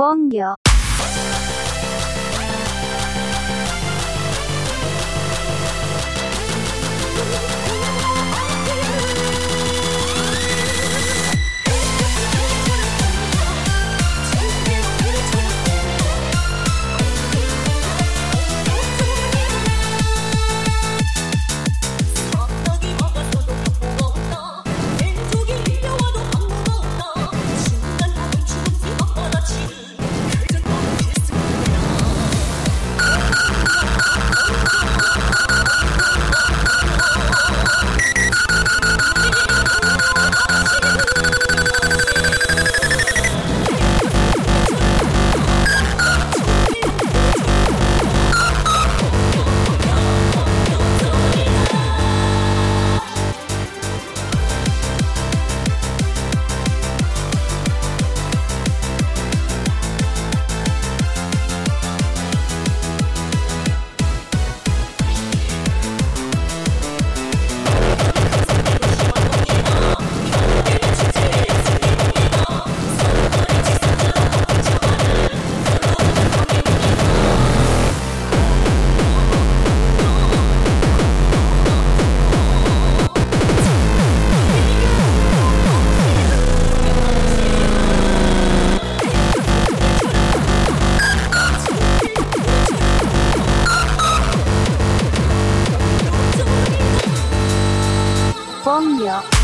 本業。本魚